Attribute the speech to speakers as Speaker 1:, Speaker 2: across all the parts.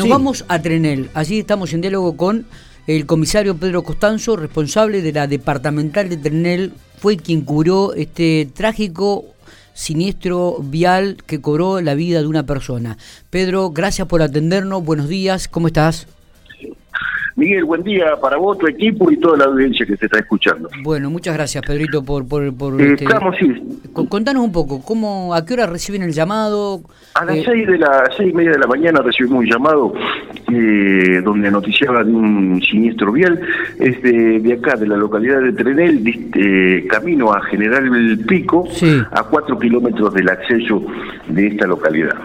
Speaker 1: Nos vamos a Trenel. Allí estamos en diálogo con el comisario Pedro Costanzo, responsable de la departamental de Trenel. Fue quien cubrió este trágico siniestro vial que cobró la vida de una persona. Pedro, gracias por atendernos. Buenos días. ¿Cómo estás?
Speaker 2: Miguel, buen día para vos, tu equipo y toda la audiencia que se está escuchando.
Speaker 1: Bueno, muchas gracias, Pedrito, por... por, por
Speaker 2: eh, este, Estamos, sí.
Speaker 1: Contanos un poco, ¿cómo, ¿a qué hora reciben el llamado?
Speaker 2: A las eh, seis de la seis y media de la mañana recibimos un llamado eh, donde noticiaba de un siniestro vial es de, acá, de la localidad de Trenel, camino a General el Pico, a cuatro kilómetros del acceso de esta localidad.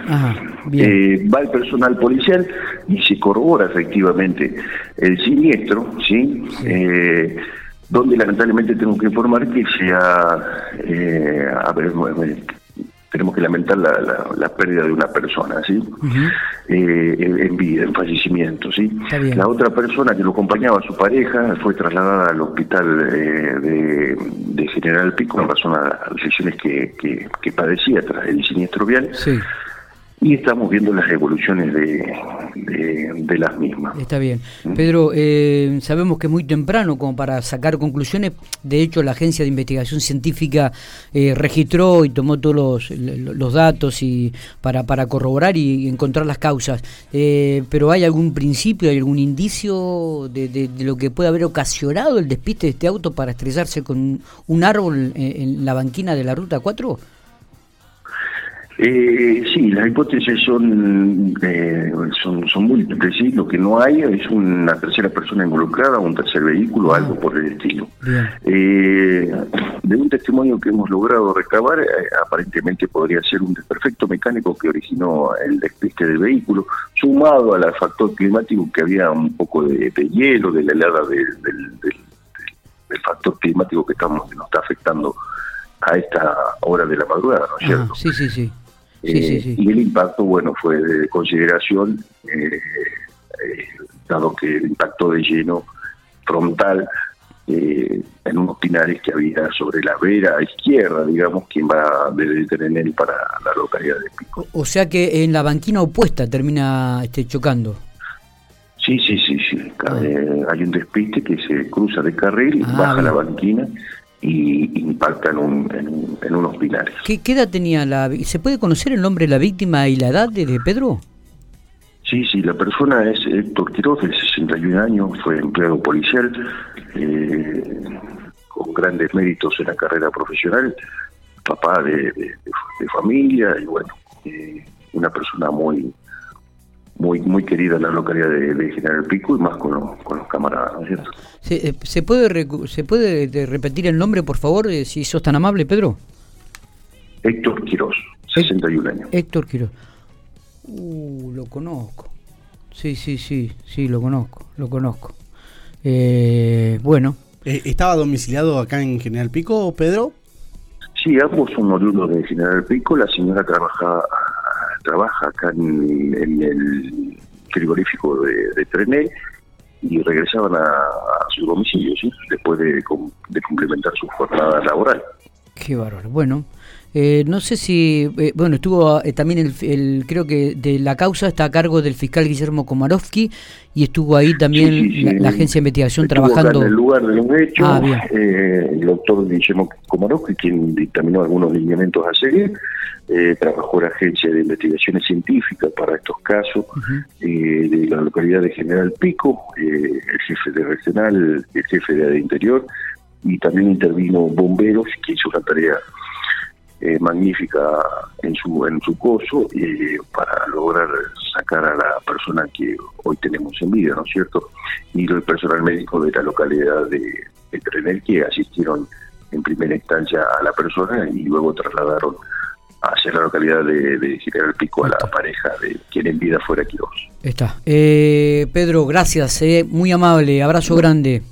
Speaker 2: va el personal policial y se corrobora efectivamente el siniestro, ¿sí? Eh, donde lamentablemente tengo que informar que sea, eh, a ver, tenemos que lamentar la, pérdida de una persona, ¿sí? Eh, en, vida, en fallecimiento, ¿sí? La otra persona que lo acompañaba, su pareja, fue trasladada al hospital de, General Pico en razón a las lesiones que, que, que padecía tras el siniestro vial. Sí y estamos viendo las evoluciones de, de, las mismas.
Speaker 1: Está bien. Pedro, eh, sabemos que es muy temprano como para sacar conclusiones. De hecho, la Agencia de Investigación Científica eh, registró y tomó todos los, los, datos y para, para corroborar y encontrar las causas. Eh, pero ¿hay algún principio, hay algún indicio de, de, lo que puede haber ocasionado el despiste de este auto para estrellarse con un árbol en, en la banquina de la Ruta 4?
Speaker 2: Eh, sí, las hipótesis son, eh, son, son múltiples, ¿sí? Lo que no hay es una tercera persona involucrada, un tercer vehículo, algo por el estilo. Eh, de un testimonio que hemos logrado recabar, eh, aparentemente podría ser un desperfecto mecánico que originó el despiste del vehículo, sumado al factor climático que había un poco de, hielo, de la helada del, del, factor climático que, estamos, que nos está afectando a esta hora de la madrugada, ¿no es ah, cierto?
Speaker 1: Sí, sí, sí.
Speaker 2: Eh, y el impacto, bueno, fue de consideración, eh, eh, dado que el impacto de lleno frontal en unos pinares que había sobre la vera izquierda, digamos, quien va desde Trenel para la localidad de Pico.
Speaker 1: O sea que en la banquina opuesta termina este, chocando.
Speaker 2: Sí, sí, sí, sí. Ah. hay un despiste que se cruza de carril, ah, baja la banquina y impacta en, un, en, unos pilares.
Speaker 1: ¿Qué, edad tenía la ¿Se puede conocer el nombre de la víctima y la edad de, Pedro?
Speaker 2: Sí, sí, la persona es Héctor Quiroz, de 61 años, fue empleado policial, eh, con grandes méritos en la carrera profesional, papá de, familia y bueno, eh, una persona muy muy muy querida en la localidad de, General Pico y más con los, con los camaradas, ¿no es cierto?
Speaker 1: ¿Se, eh, ¿se puede, ¿se puede repetir el nombre, por favor, eh, si sos tan amable, Pedro?
Speaker 2: Héctor Quirós, 61 años.
Speaker 1: Héctor Quirós. Uh, lo conozco. Sí, sí, sí, sí, lo conozco, lo conozco. Eh, bueno.
Speaker 3: ¿Estaba domiciliado acá en General Pico, Pedro?
Speaker 2: Sí, ambos son oriundos de General Pico. La señora trabaja trabaja acá en, el frigorífico de, de Trené y regresaban a, su domicilio, después de, de complementar su jornada laboral.
Speaker 1: Qué bárbaro. Bueno, eh, no sé si, eh, bueno, estuvo eh, también el, creo que de la causa está a cargo del fiscal Guillermo Komarovsky y estuvo ahí también La, agencia de investigación trabajando.
Speaker 2: en el lugar de los hechos, ah, el doctor Guillermo Komarovsky, quien dictaminó algunos lineamientos a seguir, trabajó la agencia de investigaciones científicas para estos casos de la localidad de General Pico, el jefe de regional, el jefe de interior y también intervino bomberos que hizo una tarea eh, magnífica en su en su coso eh, para lograr sacar a la persona que hoy tenemos en vida, ¿no es cierto? Y el personal médico de la localidad de, de Trenel que asistieron en primera instancia a la persona y luego trasladaron hacia la localidad de, de General Pico a la pareja de quien en vida fuera Quirós.
Speaker 1: Está. Eh, Pedro, gracias, muy amable, abrazo grande.